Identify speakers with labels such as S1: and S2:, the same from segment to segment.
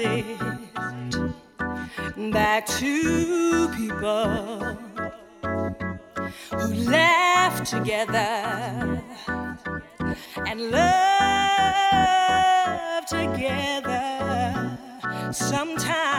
S1: it that two people who laugh together and love together sometimes?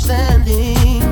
S2: Standing